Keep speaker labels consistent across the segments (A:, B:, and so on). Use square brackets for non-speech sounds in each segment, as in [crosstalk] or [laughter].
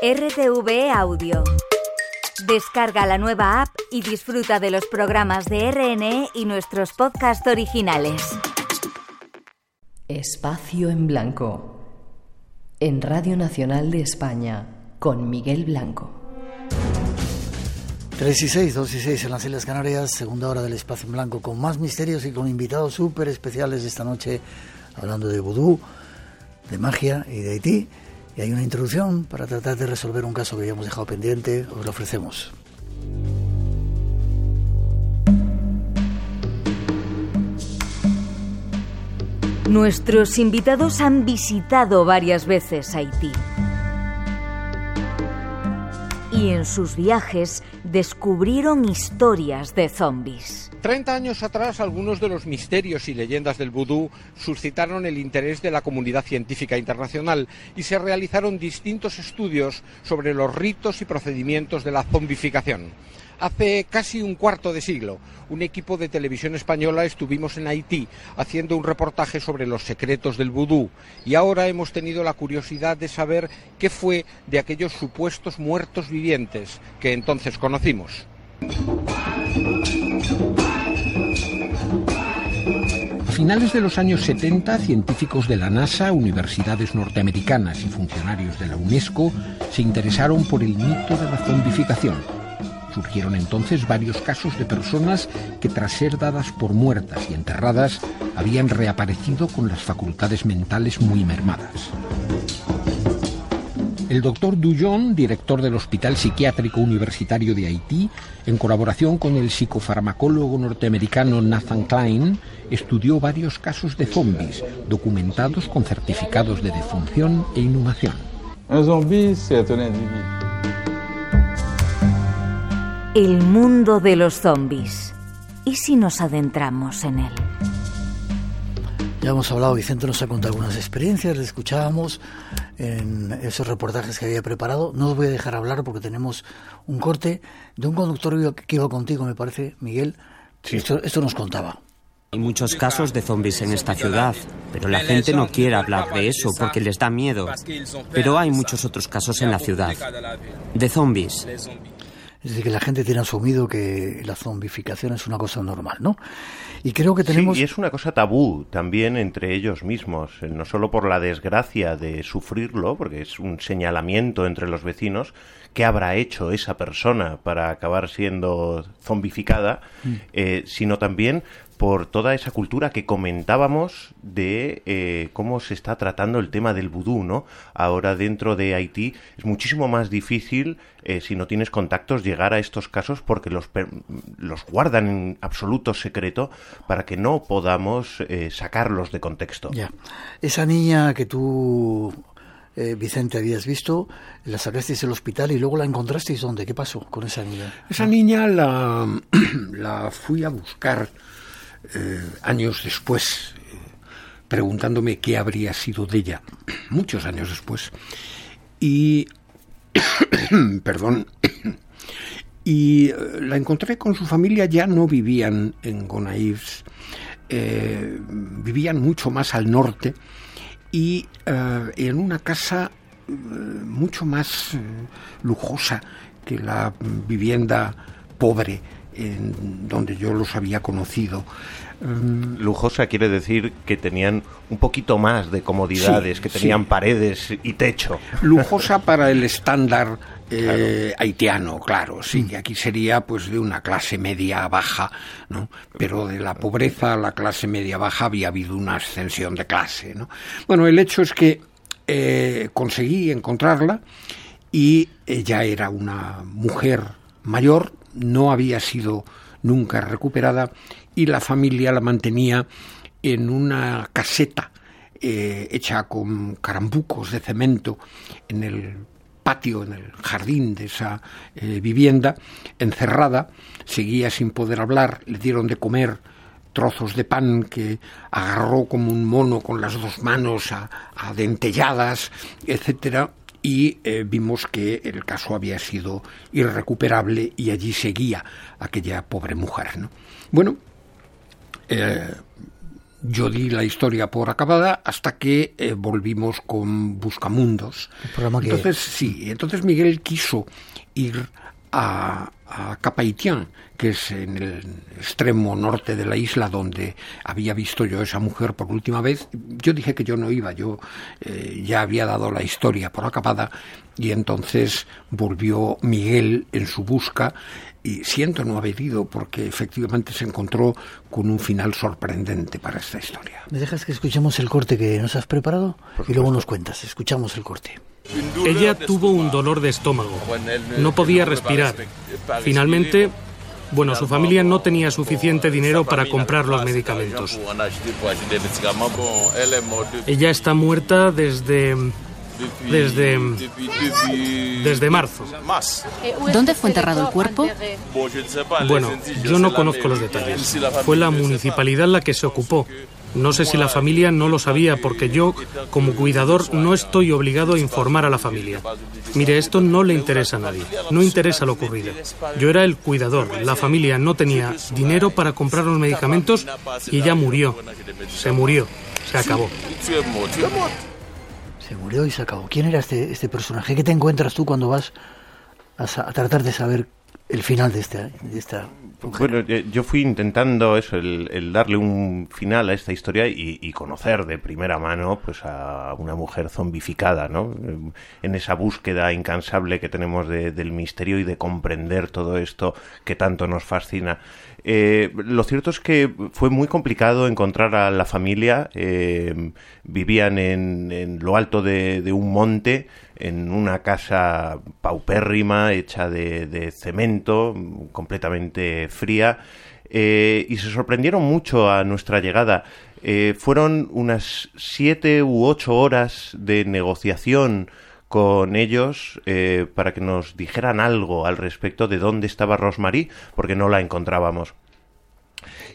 A: RTV Audio. Descarga la nueva app y disfruta de los programas de RNE y nuestros podcasts originales.
B: Espacio en Blanco. En Radio Nacional de España, con Miguel Blanco.
C: 3 y 6, 2 y 6 en las Islas Canarias, segunda hora del Espacio en Blanco, con más misterios y con invitados súper especiales esta noche, hablando de vudú, de magia y de Haití. Y hay una introducción para tratar de resolver un caso que habíamos dejado pendiente, os lo ofrecemos.
A: Nuestros invitados han visitado varias veces Haití. Y en sus viajes descubrieron historias de zombies.
D: Treinta años atrás, algunos de los misterios y leyendas del vudú suscitaron el interés de la comunidad científica internacional y se realizaron distintos estudios sobre los ritos y procedimientos de la zombificación. Hace casi un cuarto de siglo, un equipo de televisión española estuvimos en Haití haciendo un reportaje sobre los secretos del vudú y ahora hemos tenido la curiosidad de saber qué fue de aquellos supuestos muertos vivientes que entonces conocimos. A finales de los años 70, científicos de la NASA, universidades norteamericanas y funcionarios de la UNESCO se interesaron por el mito de la zombificación Surgieron entonces varios casos de personas que tras ser dadas por muertas y enterradas habían reaparecido con las facultades mentales muy mermadas. El doctor Dujon, director del Hospital Psiquiátrico Universitario de Haití, en colaboración con el psicofarmacólogo norteamericano Nathan Klein, estudió varios casos de zombies documentados con certificados de defunción e inhumación.
E: Un zombie, c'est un
A: El mundo de los zombies. ¿Y si nos adentramos en él?
C: Ya hemos hablado, Vicente nos ha contado algunas experiencias, le escuchábamos en esos reportajes que había preparado. No os voy a dejar hablar porque tenemos un corte de un conductor que iba contigo, me parece, Miguel. Esto, esto nos contaba.
F: Hay muchos casos de zombies en esta ciudad, pero la gente no quiere hablar de eso porque les da miedo. Pero hay muchos otros casos en la ciudad. De zombies.
C: Es decir, que la gente tiene asumido que la zombificación es una cosa normal, ¿no? Y creo que tenemos...
G: Sí, y es una cosa tabú también entre ellos mismos, eh, no solo por la desgracia de sufrirlo, porque es un señalamiento entre los vecinos, ¿qué habrá hecho esa persona para acabar siendo zombificada? Mm. Eh, sino también por toda esa cultura que comentábamos de eh, cómo se está tratando el tema del vudú, ¿no? Ahora dentro de Haití es muchísimo más difícil, eh, si no tienes contactos, llegar a estos casos porque los, los guardan en absoluto secreto para que no podamos eh, sacarlos de contexto.
C: Ya. Esa niña que tú Vicente, habías visto, la sacasteis del hospital y luego la encontrasteis dónde? ¿Qué pasó con esa niña?
H: Esa niña la, [clears throat] la fui a buscar eh, años después, eh, preguntándome qué habría sido de ella, [clears throat] muchos años después. Y, [clears throat] perdón, [clears throat] y eh, la encontré con su familia, ya no vivían en Gonaives, vivían mucho más al norte y en una casa mucho más lujosa que la vivienda pobre en donde yo los había conocido.
G: Mm, lujosa quiere decir que tenían un poquito más de comodidades, que tenían paredes y techo.
H: Lujosa para el estándar eh, haitiano, claro, sí, que aquí sería pues de una clase media baja, ¿no? Pero de la pobreza a la clase media baja había habido una ascensión de clase, ¿no? Bueno, el hecho es que eh, conseguí encontrarla y ella era una mujer mayor, no había sido nunca recuperada y la familia la mantenía en una caseta eh, hecha con carambucos de cemento en el patio, en el jardín de esa eh, vivienda, encerrada, seguía sin poder hablar, le dieron de comer trozos de pan que agarró como un mono con las dos manos a, a dentelladas, etcétera, y eh, vimos que el caso había sido irrecuperable y allí seguía aquella pobre mujer. ¿no? Bueno, eh, yo di la historia por acabada hasta que eh, volvimos con Buscamundos. Entonces, sí, entonces Miguel quiso ir a, a Capaitián, que es en el extremo norte de la isla donde había visto yo a esa mujer por última vez. Yo dije que yo no iba, yo eh, ya había dado la historia por acabada y entonces volvió Miguel en su busca y siento no haber ido porque efectivamente se encontró con un final sorprendente para esta historia.
C: ¿Me dejas que escuchemos el corte que nos has preparado? y luego nos cuentas. Escuchamos el corte.
I: Ella tuvo un dolor de estómago. No podía respirar. Finalmente, bueno, su familia no tenía suficiente dinero para comprar los medicamentos. Ella está muerta desde desde desde marzo.
J: ¿Dónde fue enterrado el cuerpo?
I: Bueno, yo no conozco los detalles. Fue la municipalidad la que se ocupó. No sé si la familia no lo sabía porque yo, como cuidador, no estoy obligado a informar a la familia. Mire, esto no le interesa a nadie, no interesa lo ocurrido. Yo era el cuidador, la familia no tenía dinero para comprar los medicamentos y ella murió. Se murió, se acabó.
C: Se murió y se acabó. ¿Quién era este, este personaje? ¿Qué te encuentras tú cuando vas a, a tratar de saber el final de esta, de esta
G: bueno, yo fui intentando eso, el, darle un final a esta historia y, conocer de primera mano pues a una mujer zombificada, ¿no? En esa búsqueda incansable que tenemos del misterio y de comprender todo esto que tanto nos fascina. Eh, lo cierto es que fue muy complicado encontrar a la familia. Eh, vivían en, lo alto de, un monte, en una casa paupérrima, hecha de, cemento, completamente fría. Eh, y se sorprendieron mucho a nuestra llegada. fueron unas siete u ocho horas de negociación con ellos eh, para que nos dijeran algo al respecto de dónde estaba Rosemary, porque no la encontrábamos.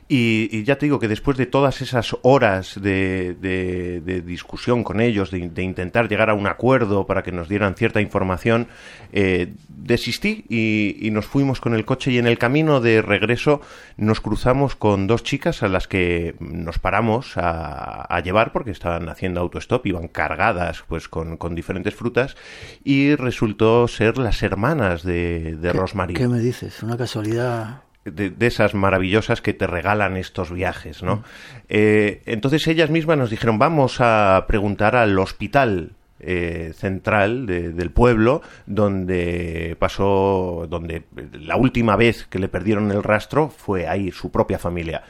G: Y, ya te digo que después de todas esas horas de, discusión con ellos, de, intentar llegar a un acuerdo para que nos dieran cierta información, eh, desistí y, nos fuimos con el coche y en el camino de regreso nos cruzamos con dos chicas a las que nos paramos a, llevar porque estaban haciendo autostop, iban cargadas pues con, diferentes frutas y resultó ser las hermanas de, de Rosemary.
C: ¿Qué me dices? Una casualidad
G: de, esas maravillosas que te regalan estos viajes, ¿no? Eh, entonces ellas mismas nos dijeron, vamos a preguntar al hospital eh, central del pueblo donde pasó, donde la última vez que le perdieron el rastro fue ahí su propia familia.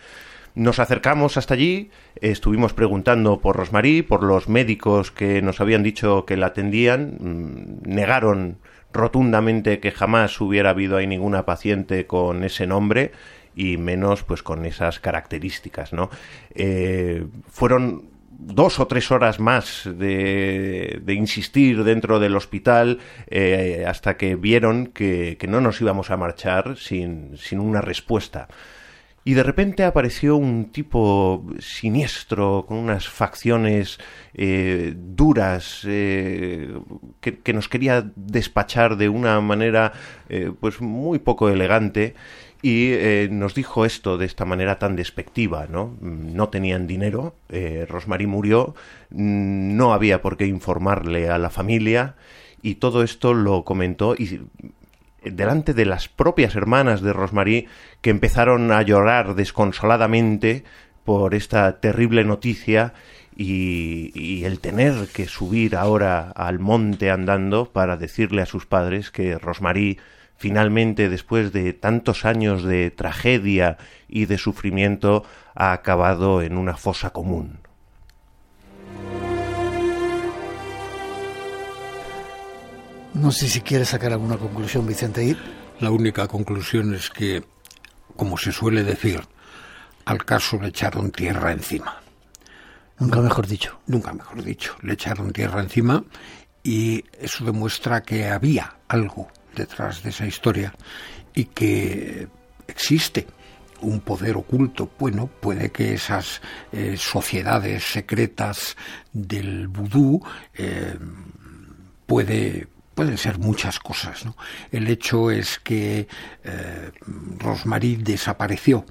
G: Nos acercamos hasta allí, estuvimos preguntando por Rosmarí, por los médicos que nos habían dicho que la atendían, mm, negaron rotundamente que jamás hubiera habido ahí ninguna paciente con ese nombre y menos pues con esas características, ¿no? Eh, fueron dos o tres horas más de, insistir dentro del hospital eh, hasta que vieron que, que, no nos íbamos a marchar sin, sin una respuesta y de repente apareció un tipo siniestro, con unas facciones eh, duras, eh, que, nos quería despachar de una manera eh, pues muy poco elegante y nos dijo esto de esta manera tan despectiva, ¿no? No tenían dinero, Rosmarie murió, no había por qué informarle a la familia y todo esto lo comentó y delante de las propias hermanas de Rosmarie que empezaron a llorar desconsoladamente por esta terrible noticia y, el tener que subir ahora al monte andando para decirle a sus padres que Rosmarie finalmente después de tantos años de tragedia y de sufrimiento ha acabado en una fosa común.
C: No sé si quieres sacar alguna conclusión, Vicente.
H: La única conclusión es que, como se suele decir, al caso le echaron tierra encima.
C: Nunca mejor dicho.
H: Nunca mejor dicho. Le echaron tierra encima y eso demuestra que había algo detrás de esa historia y que existe un poder oculto. Bueno, puede que esas eh, sociedades secretas del vudú eh, puede pueden ser muchas cosas. ¿no? El hecho es que eh, Rosmarie desapareció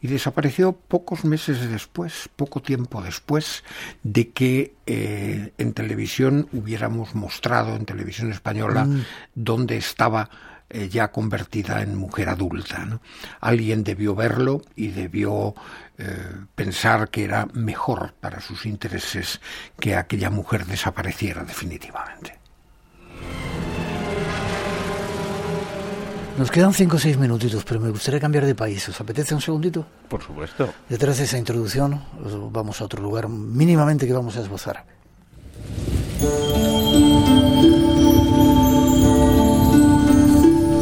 H: y desapareció pocos meses después, poco tiempo después de que eh, en televisión hubiéramos mostrado, en televisión española, mm. dónde estaba eh, ya convertida en mujer adulta. ¿no? Alguien debió verlo y debió eh, pensar que era mejor para sus intereses que aquella mujer desapareciera definitivamente.
C: Nos quedan cinco o seis minutitos, pero me gustaría cambiar de país. ¿Os apetece un segundito?
G: Por supuesto.
C: Detrás de esa introducción, vamos a otro lugar mínimamente que vamos a esbozar.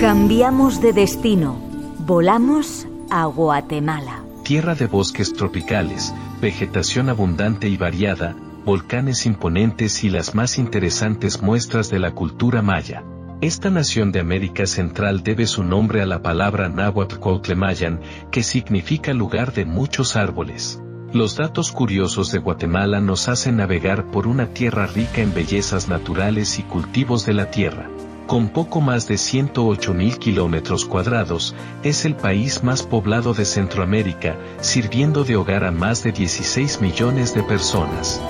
A: Cambiamos de destino. Volamos a Guatemala.
K: Tierra de bosques tropicales, vegetación abundante y variada, volcanes imponentes y las más interesantes muestras de la cultura maya. Esta nación de América Central debe su nombre a la palabra náhuatl Cuautlemayan, que significa lugar de muchos árboles. Los datos curiosos de Guatemala nos hacen navegar por una tierra rica en bellezas naturales y cultivos de la tierra. Con poco más de 108 mil kilómetros cuadrados, es el país más poblado de Centroamérica, sirviendo de hogar a más de 16 millones de personas.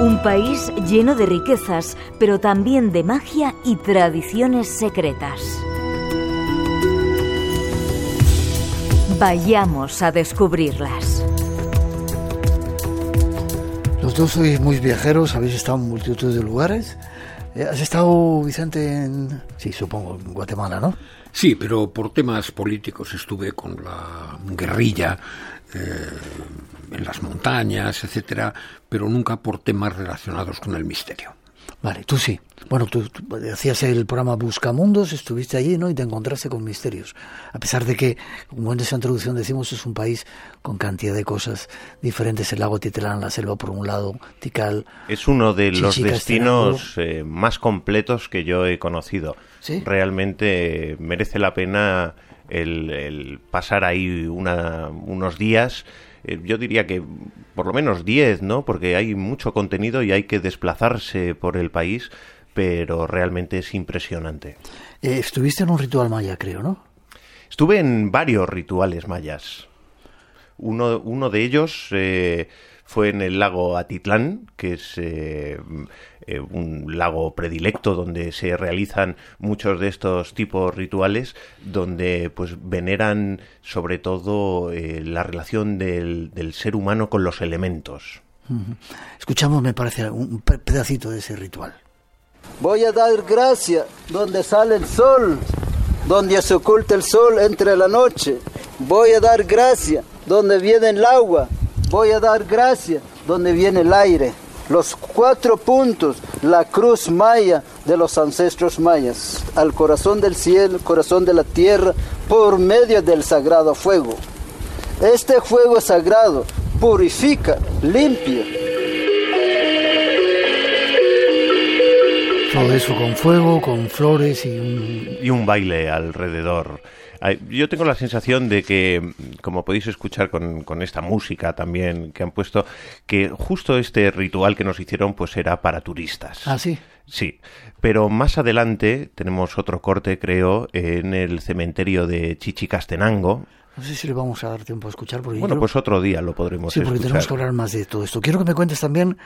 A: Un país lleno de riquezas, pero también de magia y tradiciones secretas. Vayamos a descubrirlas.
C: Los dos sois muy viajeros, habéis estado en multitud de lugares. Eh, ¿Has estado, Vicente, en... Sí, supongo, en Guatemala, ¿no?
H: Sí, pero por temas políticos estuve con la guerrilla eh, en las montañas, etcétera, pero nunca por temas relacionados con el misterio.
C: Vale, tú sí. Bueno, tú, hacías el programa Buscamundos, estuviste allí, ¿no? Y te encontraste con misterios. A pesar de que, como en esa introducción decimos, es un país con cantidad de cosas diferentes. El lago Titlán, la selva por un lado, Tikal.
G: Es uno de los destinos eh, más completos que yo he conocido. ¿Sí? Realmente merece la pena el, pasar ahí unos días eh, yo diría que por lo menos 10, ¿no? Porque hay mucho contenido y hay que desplazarse por el país, pero realmente es impresionante.
C: Eh, estuviste en un ritual maya, creo, ¿no?
G: Estuve en varios rituales mayas. Uno, uno de ellos eh, fue en el lago Atitlán, que es eh, un lago predilecto donde se realizan muchos de estos tipos rituales, donde pues veneran sobre todo eh, la relación del, ser humano con los elementos.
C: Escuchamos, me parece, un pedacito de ese ritual.
L: Voy a dar gracia donde sale el sol, donde se oculta el sol entre la noche. Voy a dar gracia donde viene el agua. Voy a dar gracia donde viene el aire los cuatro puntos, la cruz maya de los ancestros mayas, al corazón del cielo, corazón de la tierra, por medio del sagrado fuego. Este fuego sagrado purifica, limpia.
C: Todo eso con fuego, con flores y un...
G: Y un baile alrededor. Yo tengo la sensación de que, como podéis escuchar con, con, esta música también que han puesto, que justo este ritual que nos hicieron pues era para turistas.
C: Ah, sí.
G: Sí, pero más adelante tenemos otro corte, creo, en el cementerio de Chichicastenango.
C: No sé si le vamos a dar tiempo a escuchar. Porque
G: bueno, pues otro día lo podremos
C: Sí, porque tenemos que hablar más de todo esto. Quiero que me cuentes también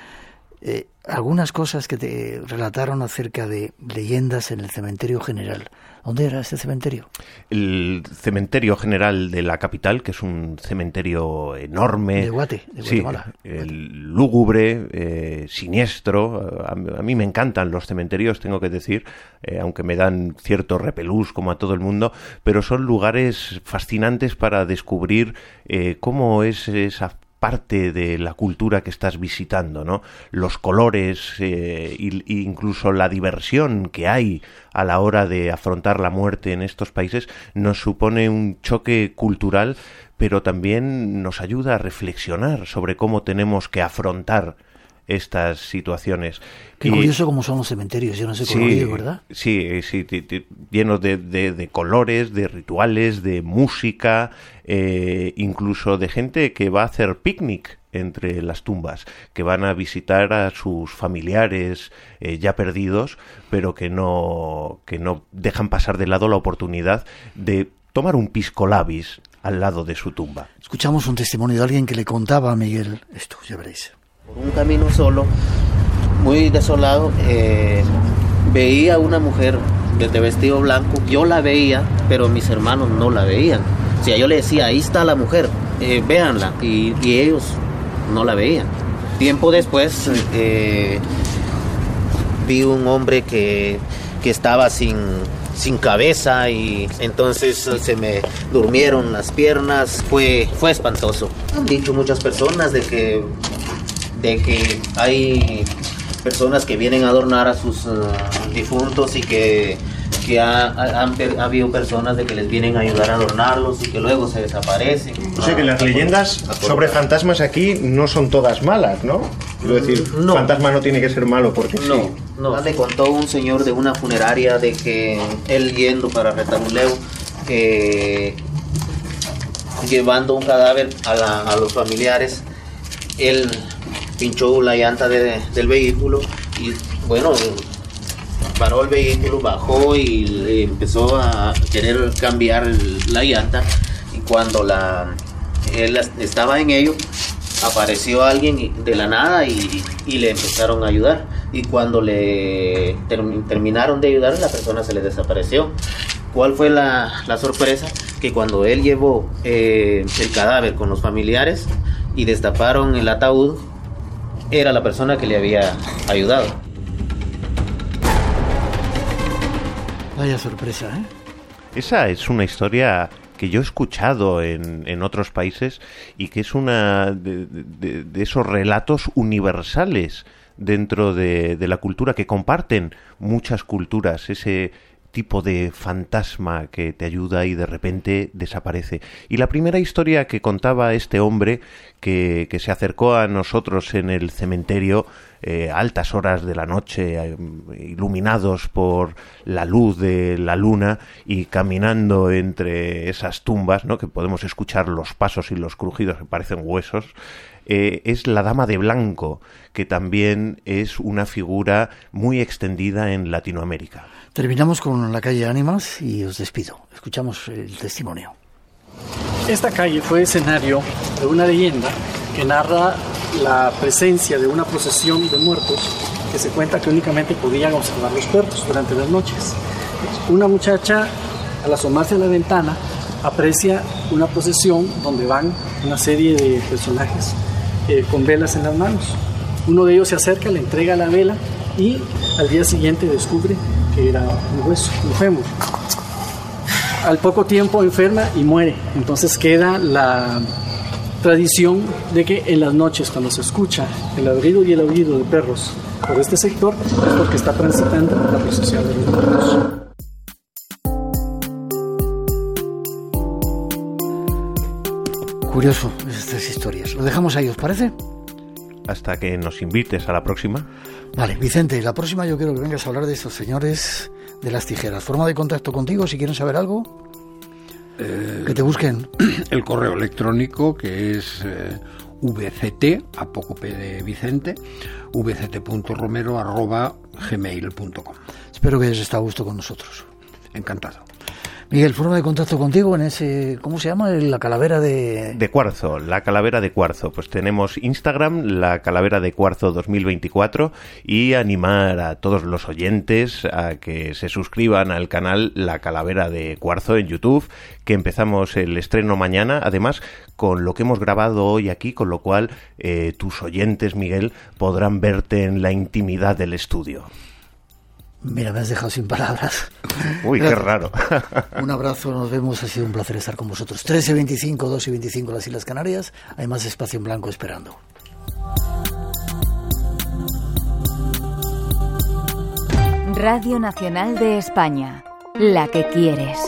C: eh, algunas cosas que te relataron acerca de leyendas en el cementerio general. ¿Dónde era este cementerio?
G: El cementerio general de la capital, que es un cementerio enorme.
C: De Guate, de
G: Guatemala. el lúgubre, eh, siniestro. A, mí me encantan los cementerios, tengo que decir, eh, aunque me dan cierto repelús como a todo el mundo, pero son lugares fascinantes para descubrir eh, cómo es esa parte de la cultura que estás visitando, ¿no? Los colores e incluso la diversión que hay a la hora de afrontar la muerte en estos países nos supone un choque cultural, pero también nos ayuda a reflexionar sobre cómo tenemos que afrontar estas situaciones.
C: Qué curioso cómo son los cementerios, yo no sé
G: sí,
C: ¿verdad?
G: Sí, sí, llenos de, de, colores, de rituales, de música, eh, incluso de gente que va a hacer picnic entre las tumbas, que van a visitar a sus familiares eh, ya perdidos, pero que no, que no dejan pasar de lado la oportunidad de tomar un pisco labis al lado de su tumba.
C: Escuchamos un testimonio de alguien que le contaba a Miguel esto, ya veréis.
M: Por un camino solo, muy desolado, eh, veía una mujer de vestido blanco. Yo la veía, pero mis hermanos no la veían. O sea, yo le decía, ahí está la mujer, eh, véanla. Y, ellos no la veían. Tiempo después eh, vi un hombre que, que estaba sin, sin cabeza y entonces se me durmieron las piernas. Fue, fue espantoso. Han dicho muchas personas de que, de que hay personas que vienen a adornar a sus uh, difuntos y que, que ha, han, habido personas de que les vienen a ayudar a adornarlos y que luego se desaparecen.
G: O sea que las leyendas sobre fantasmas aquí no son todas malas, ¿no? Quiero decir, no. fantasma no tiene que ser malo porque
M: no, sí. No, me contó un señor de una funeraria de que él yendo para Retabuleo, que llevando un cadáver a, a los familiares, él pinchó la llanta del vehículo y bueno, paró el vehículo, bajó y empezó a querer cambiar la llanta. Y cuando la él estaba en ello apareció alguien de la nada y, le empezaron a ayudar. Y cuando le terminaron de ayudar la persona se le desapareció. ¿Cuál fue la, sorpresa? Que cuando él llevó eh, el cadáver con los familiares y destaparon el ataúd, era la persona que le había ayudado.
C: Vaya sorpresa, ¿eh?
G: Esa es una historia que yo he escuchado en, en otros países y que es una de, esos relatos universales dentro de, de, la cultura que comparten muchas culturas, ese, tipo de fantasma que te ayuda y de repente desaparece. Y la primera historia que contaba este hombre que, que se acercó a nosotros en el cementerio eh, altas horas de la noche, eh, iluminados por la luz de la luna y caminando entre esas tumbas, ¿no? que podemos escuchar los pasos y los crujidos que parecen huesos, eh, es la Dama de Blanco, que también es una figura muy extendida en Latinoamérica.
C: Terminamos con la calle Ánimas y os despido. Escuchamos el testimonio.
N: Esta calle fue escenario de una leyenda que narra la presencia de una procesión de muertos que se cuenta que únicamente podían observar los perros durante las noches. Una muchacha, al asomarse a la ventana, aprecia una procesión donde van una serie de personajes eh, con velas en las manos. Uno de ellos se acerca, le entrega la vela y al día siguiente descubre que era un hueso, un fémur. Al poco tiempo enferma y muere. Entonces queda la tradición de que en las noches cuando se escucha el ladrido y el aullido de perros por este sector es porque está transitando la procesión de los muertos.
C: Curioso estas historias. Lo dejamos ahí, ¿os parece?
G: Hasta que nos invites a la próxima.
C: Vale, Vicente, la próxima yo quiero que vengas a hablar de estos señores de las tijeras. ¿Forma de contacto contigo si quieren saber algo?
H: Eh,
C: que te busquen. [clears throat]
H: El correo electrónico que es eh, vct, a poco p de Vicente, vct.romero.gmail.com.
C: Espero que hayas estado a gusto con nosotros.
H: Encantado.
C: Miguel, forma de contacto contigo en ese, ¿cómo se llama? La calavera de...
G: De cuarzo, la calavera de cuarzo. Pues tenemos Instagram, la calavera de cuarzo 2024 y animar a todos los oyentes a que se suscriban al canal La calavera de cuarzo en YouTube, que empezamos el estreno mañana, además con lo que hemos grabado hoy aquí, con lo cual eh, tus oyentes, Miguel, podrán verte en la intimidad del estudio.
C: Mira, me has dejado sin palabras. [laughs]
G: Uy, qué raro. [laughs]
C: un abrazo, nos vemos, ha sido un placer estar con vosotros. 13.25, 2 y 25 las Islas Canarias, hay más espacio en blanco esperando.
A: Radio Nacional de España, la que quieres.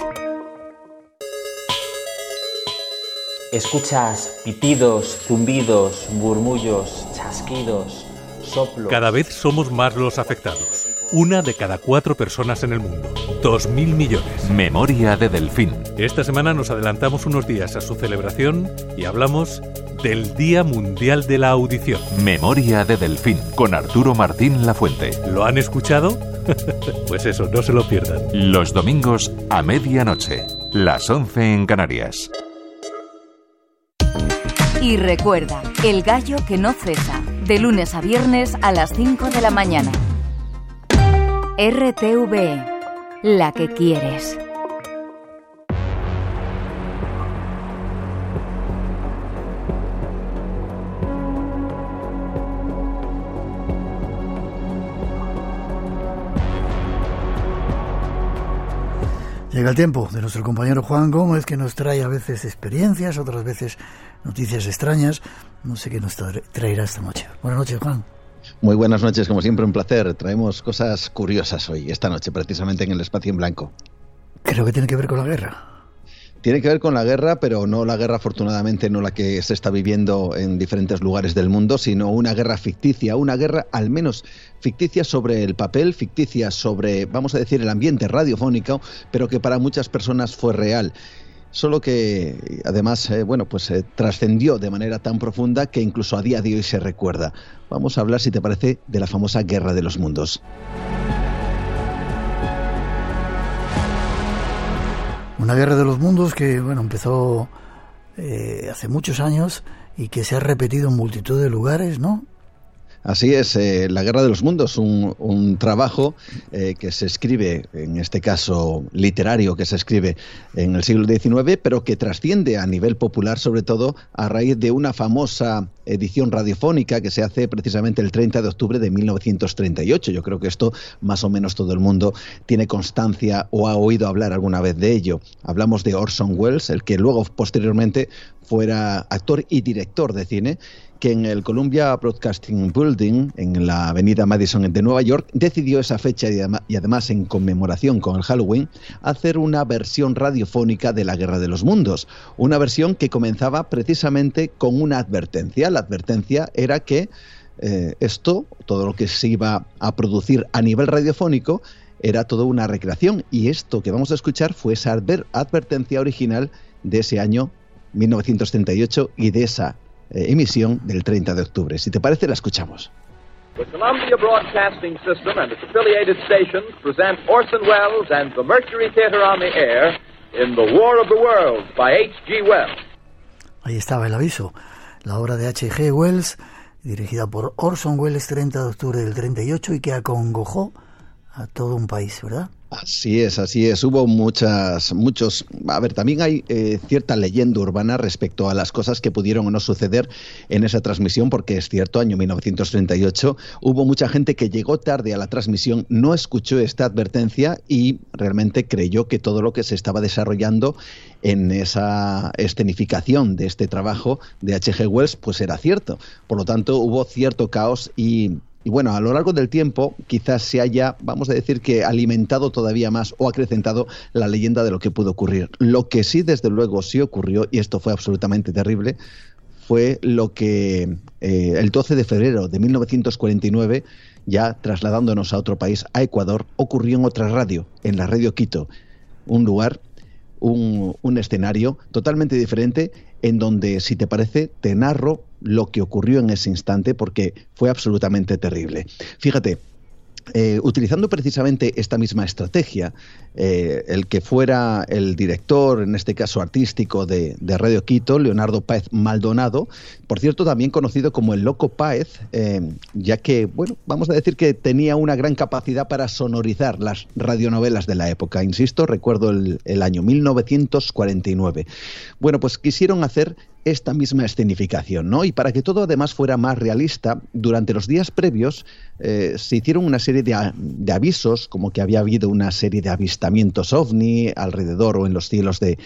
O: Escuchas pitidos, zumbidos, murmullos, chasquidos, soplos.
P: Cada vez somos más los afectados.
O: Una de cada cuatro personas en el mundo. Dos mil millones.
P: Memoria de Delfín.
O: Esta semana nos adelantamos unos días a su celebración y hablamos del Día Mundial de la Audición.
P: Memoria de Delfín, con Arturo Martín Lafuente.
O: ¿Lo han escuchado? [laughs] pues eso, no se lo pierdan.
P: Los domingos a medianoche, las 11 en Canarias.
A: Y recuerda, el gallo que no cesa, de lunes a viernes a las 5 de la mañana. RTV, la que quieres.
C: Llega el tiempo de nuestro compañero Juan Gómez, que nos trae a veces experiencias, otras veces noticias extrañas. No sé qué nos traerá esta noche. Buenas noches, Juan.
Q: Muy buenas noches, como siempre, un placer. Traemos cosas curiosas hoy, esta noche, precisamente en el espacio en blanco.
C: Creo que tiene que ver con la guerra.
Q: Tiene que ver con la guerra, pero no la guerra, afortunadamente, no la que se está viviendo en diferentes lugares del mundo, sino una guerra ficticia, una guerra al menos ficticia sobre el papel, ficticia sobre, vamos a decir, el ambiente radiofónico, pero que para muchas personas fue real solo que además, eh, bueno, pues eh, trascendió de manera tan profunda que incluso a día de hoy se recuerda. Vamos a hablar, si te parece, de la famosa Guerra de los Mundos.
C: Una guerra de los mundos que, bueno, empezó eh, hace muchos años y que se ha repetido en multitud de lugares, ¿no?
Q: Así es, eh, La Guerra de los Mundos, un, trabajo eh, que se escribe, en este caso literario, que se escribe en el siglo XIX, pero que trasciende a nivel popular, sobre todo a raíz de una famosa edición radiofónica que se hace precisamente el 30 de octubre de 1938. Yo creo que esto más o menos todo el mundo tiene constancia o ha oído hablar alguna vez de ello. Hablamos de Orson Welles, el que luego posteriormente fuera actor y director de cine que en el Columbia Broadcasting Building, en la avenida Madison de Nueva York, decidió esa fecha y además en conmemoración con el Halloween, hacer una versión radiofónica de la Guerra de los Mundos. Una versión que comenzaba precisamente con una advertencia. La advertencia era que eh, esto, todo lo que se iba a producir a nivel radiofónico, era toda una recreación y esto que vamos a escuchar fue esa advertencia original de ese año 1938 y de esa eh, emisión del 30 de octubre. Si te parece, la escuchamos.
R: The Columbia Broadcasting System and its affiliated stations present Orson Welles and the Mercury Theater on the Air in The War of the Worlds by H.G. Wells.
C: Ahí estaba el aviso. La obra de H.G. Wells, dirigida por Orson Welles 30 de octubre del 38 y que acongojó a todo un país, ¿verdad?
Q: Así es, así es. Hubo muchas, muchos. A ver, también hay eh, cierta leyenda urbana respecto a las cosas que pudieron o no suceder en esa transmisión, porque es cierto, año 1938, hubo mucha gente que llegó tarde a la transmisión, no escuchó esta advertencia y realmente creyó que todo lo que se estaba desarrollando en esa escenificación de este trabajo de H.G. Wells, pues era cierto. Por lo tanto, hubo cierto caos y y bueno, a lo largo del tiempo quizás se haya, vamos a decir que alimentado todavía más o acrecentado la leyenda de lo que pudo ocurrir. Lo que sí, desde luego, sí ocurrió, y esto fue absolutamente terrible, fue lo que eh, el 12 de febrero de 1949, ya trasladándonos a otro país, a Ecuador, ocurrió en otra radio, en la Radio Quito, un lugar, un, un escenario totalmente diferente en donde, si te parece, te narro lo que ocurrió en ese instante porque fue absolutamente terrible. Fíjate, eh, utilizando precisamente esta misma estrategia, eh, el que fuera el director, en este caso artístico de, Radio Quito, Leonardo Páez Maldonado, por cierto también conocido como el Loco Páez, eh, ya que, bueno, vamos a decir que tenía una gran capacidad para sonorizar las radionovelas de la época. Insisto, recuerdo el, el año 1949. Bueno, pues quisieron hacer esta misma escenificación, ¿no? Y para que todo además fuera más realista, durante los días previos eh, se hicieron una serie de, avisos, como que había habido una serie de avistamientos ovni alrededor o en los cielos de,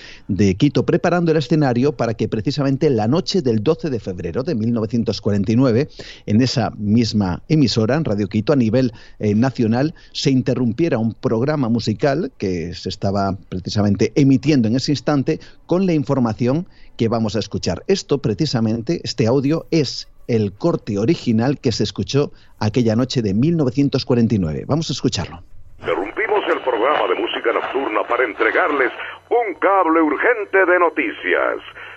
Q: Quito, preparando el escenario para que precisamente la noche del 12 de febrero de 1949, en esa misma emisora, en Radio Quito, a nivel eh, nacional, se interrumpiera un programa musical que se estaba precisamente emitiendo en ese instante con la información que vamos a escuchar. Esto precisamente, este audio es el corte original que se escuchó aquella noche de 1949. Vamos a escucharlo.
S: Interrumpimos el programa de música nocturna para entregarles un cable urgente de noticias.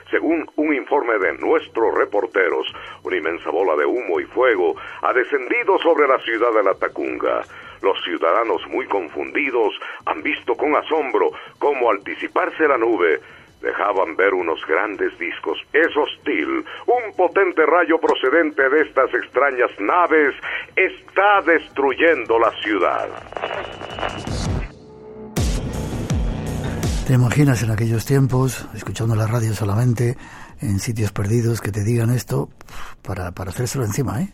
S: Según un informe de nuestros reporteros, una inmensa bola de humo y fuego ha descendido sobre la ciudad de La Tacunga. Los ciudadanos muy confundidos han visto con asombro cómo al disiparse la nube dejaban ver unos grandes discos. Es hostil. Un potente rayo procedente de estas extrañas naves está destruyendo la ciudad.
C: ¿Te imaginas en aquellos tiempos, escuchando la radio solamente, en sitios perdidos, que te digan esto para, hacérselo encima, eh?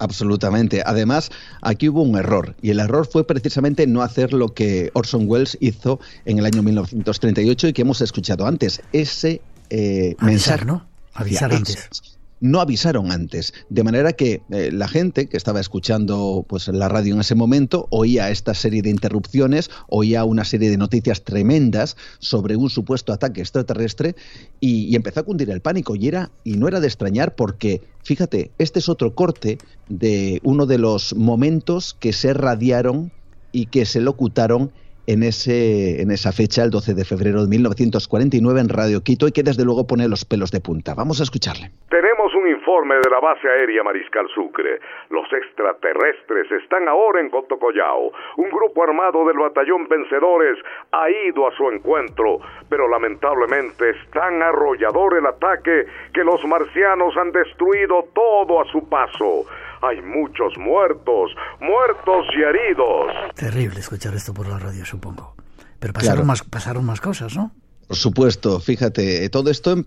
Q: Absolutamente. Además, aquí hubo un error, y el error fue precisamente no hacer lo que Orson Welles hizo en el año 1938 y que hemos escuchado antes, ese eh, mensaje.
C: ¿no? Avisar antes
Q: no avisaron antes, de manera que eh, la gente que estaba escuchando pues la radio en ese momento oía esta serie de interrupciones, oía una serie de noticias tremendas sobre un supuesto ataque extraterrestre y, empezó a cundir el pánico. Y era y no era de extrañar porque fíjate, este es otro corte de uno de los momentos que se radiaron y que se locutaron en, ese, en esa fecha, el 12 de febrero de 1949, en Radio Quito y que desde luego pone los pelos de punta. Vamos a escucharle.
S: Tenemos un informe de la base aérea Mariscal Sucre. Los extraterrestres están ahora en Cotocollao. Un grupo armado del batallón Vencedores ha ido a su encuentro, pero lamentablemente es tan arrollador el ataque que los marcianos han destruido todo a su paso hay muchos muertos, muertos y heridos.
C: Terrible escuchar esto por la radio, supongo. Pero pasaron, más, pasaron más cosas, ¿no?
Q: Por supuesto, fíjate, todo esto,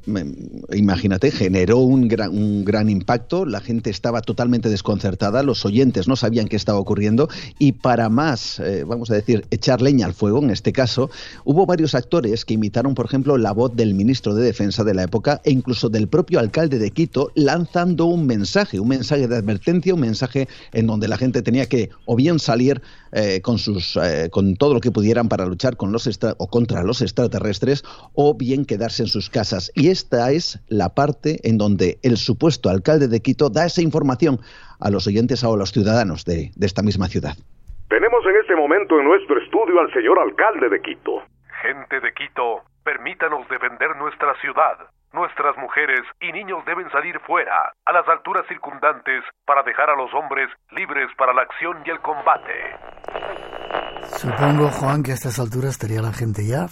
Q: imagínate, generó un gran, un gran impacto, la gente estaba totalmente desconcertada, los oyentes no sabían qué estaba ocurriendo y para más, eh, vamos a decir, echar leña al fuego, en este caso, hubo varios actores que imitaron, por ejemplo, la voz del ministro de Defensa de la época e incluso del propio alcalde de Quito, lanzando un mensaje, un mensaje de advertencia, un mensaje en donde la gente tenía que o bien salir eh, con, sus, eh, con todo lo que pudieran para luchar con los o contra los extraterrestres o bien quedarse en sus casas. Y esta es la parte en donde el supuesto alcalde de Quito da esa información a los oyentes o a los ciudadanos de, de esta misma ciudad.
S: Tenemos en este momento en nuestro estudio al señor alcalde de Quito.
T: Gente de Quito, permítanos defender nuestra ciudad. Nuestras mujeres y niños deben salir fuera, a las alturas circundantes, para dejar a los hombres libres para la acción y el combate.
C: Supongo, Juan, que a estas alturas estaría la gente ya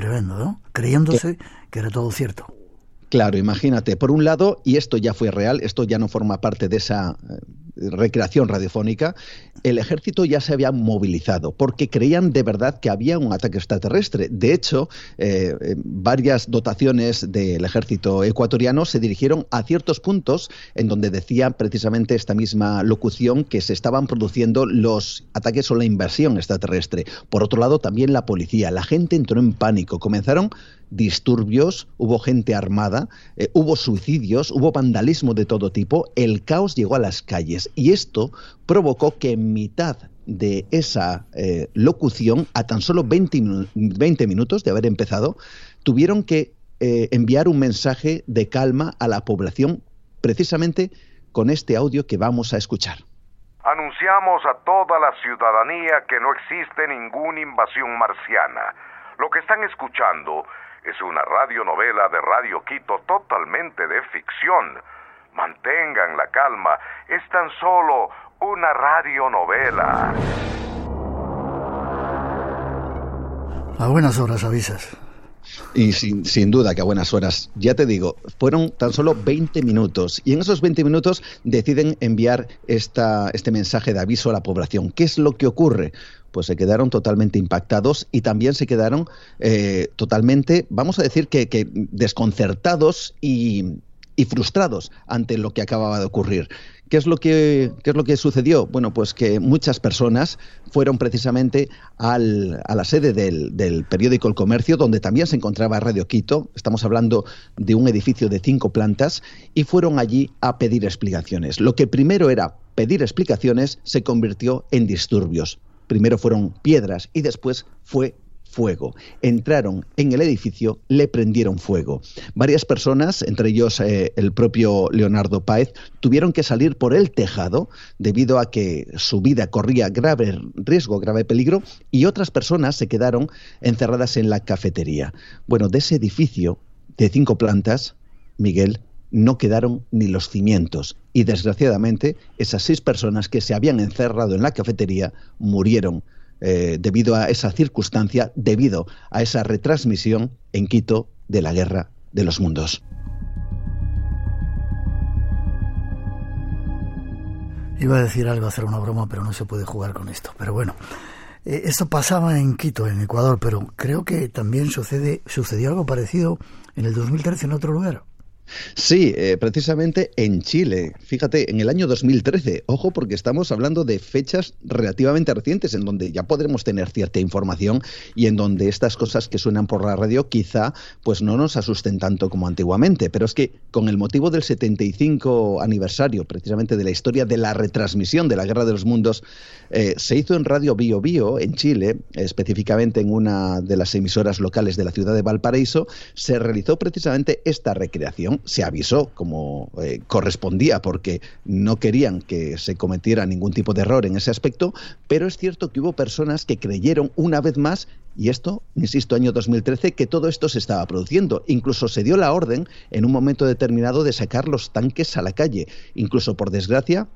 C: tremendo, ¿no? Creyéndose que era todo cierto.
Q: Claro, imagínate, por un lado, y esto ya fue real, esto ya no forma parte de esa recreación radiofónica, el ejército ya se había movilizado porque creían de verdad que había un ataque extraterrestre. De hecho, eh, eh, varias dotaciones del ejército ecuatoriano se dirigieron a ciertos puntos en donde decía precisamente esta misma locución que se estaban produciendo los ataques o la invasión extraterrestre. Por otro lado, también la policía. La gente entró en pánico. Comenzaron disturbios, hubo gente armada, eh, hubo suicidios, hubo vandalismo de todo tipo, el caos llegó a las calles y esto provocó que en mitad de esa eh, locución, a tan solo 20, minutos de haber empezado, tuvieron que eh, enviar un mensaje de calma a la población precisamente con este audio que vamos a escuchar.
T: Anunciamos a toda la ciudadanía que no existe ninguna invasión marciana. Lo que están escuchando es una radionovela de Radio Quito totalmente de ficción. Mantengan la calma, es tan solo una radionovela.
C: A buenas horas avisas.
Q: Y sin, sin, duda que a buenas horas. Ya te digo, fueron tan solo 20 minutos y en esos 20 minutos deciden enviar esta, este mensaje de aviso a la población. ¿Qué es lo que ocurre? Pues se quedaron totalmente impactados y también se quedaron eh, totalmente, vamos a decir que, que desconcertados y, y frustrados ante lo que acababa de ocurrir. ¿Qué es lo que, qué es lo que sucedió? Bueno, pues que muchas personas fueron precisamente a la sede del, del, periódico El Comercio, donde también se encontraba Radio Quito, estamos hablando de un edificio de cinco plantas, y fueron allí a pedir explicaciones. Lo que primero era pedir explicaciones se convirtió en disturbios. Primero fueron piedras y después fue fuego. Entraron en el edificio, le prendieron fuego. Varias personas, entre ellos eh, el propio Leonardo Páez, tuvieron que salir por el tejado debido a que su vida corría grave riesgo, grave peligro, y otras personas se quedaron encerradas en la cafetería. Bueno, de ese edificio de cinco plantas, Miguel, no quedaron ni los cimientos y desgraciadamente esas seis personas que se habían encerrado en la cafetería murieron eh, debido a esa circunstancia, debido a esa retransmisión en Quito de la Guerra de los Mundos.
C: Iba a decir algo, hacer una broma, pero no se puede jugar con esto. Pero bueno, eh, esto pasaba en Quito, en Ecuador, pero creo que también sucede, sucedió algo parecido en el 2013 en otro lugar.
Q: Sí, eh, precisamente en Chile. Fíjate, en el año 2013. Ojo, porque estamos hablando de fechas relativamente recientes en donde ya podremos tener cierta información y en donde estas cosas que suenan por la radio quizá pues no nos asusten tanto como antiguamente. Pero es que con el motivo del 75 aniversario precisamente de la historia de la retransmisión de la Guerra de los Mundos, eh, se hizo en Radio Bio Bio en Chile, específicamente en una de las emisoras locales de la ciudad de Valparaíso, se realizó precisamente esta recreación se avisó como eh, correspondía porque no querían que se cometiera ningún tipo de error en ese aspecto, pero es cierto que hubo personas que creyeron una vez más y esto, insisto, año 2013, que todo esto se estaba produciendo. Incluso se dio la orden en un momento determinado de sacar los tanques a la calle. Incluso, por desgracia,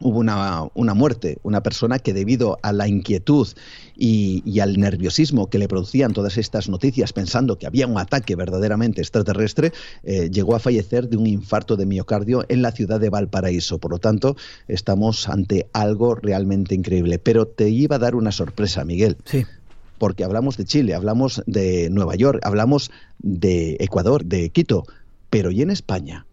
Q: hubo una, una, muerte, una persona que debido a la inquietud y, al nerviosismo que le producían todas estas noticias, pensando que había un ataque verdaderamente extraterrestre, eh, llegó a fallecer de un infarto de miocardio en la ciudad de Valparaíso. Por lo tanto, estamos ante algo realmente increíble. Pero te iba a dar una sorpresa, Miguel.
C: Sí.
Q: Porque hablamos de Chile, hablamos de Nueva York, hablamos de Ecuador, de Quito, pero ¿y en España?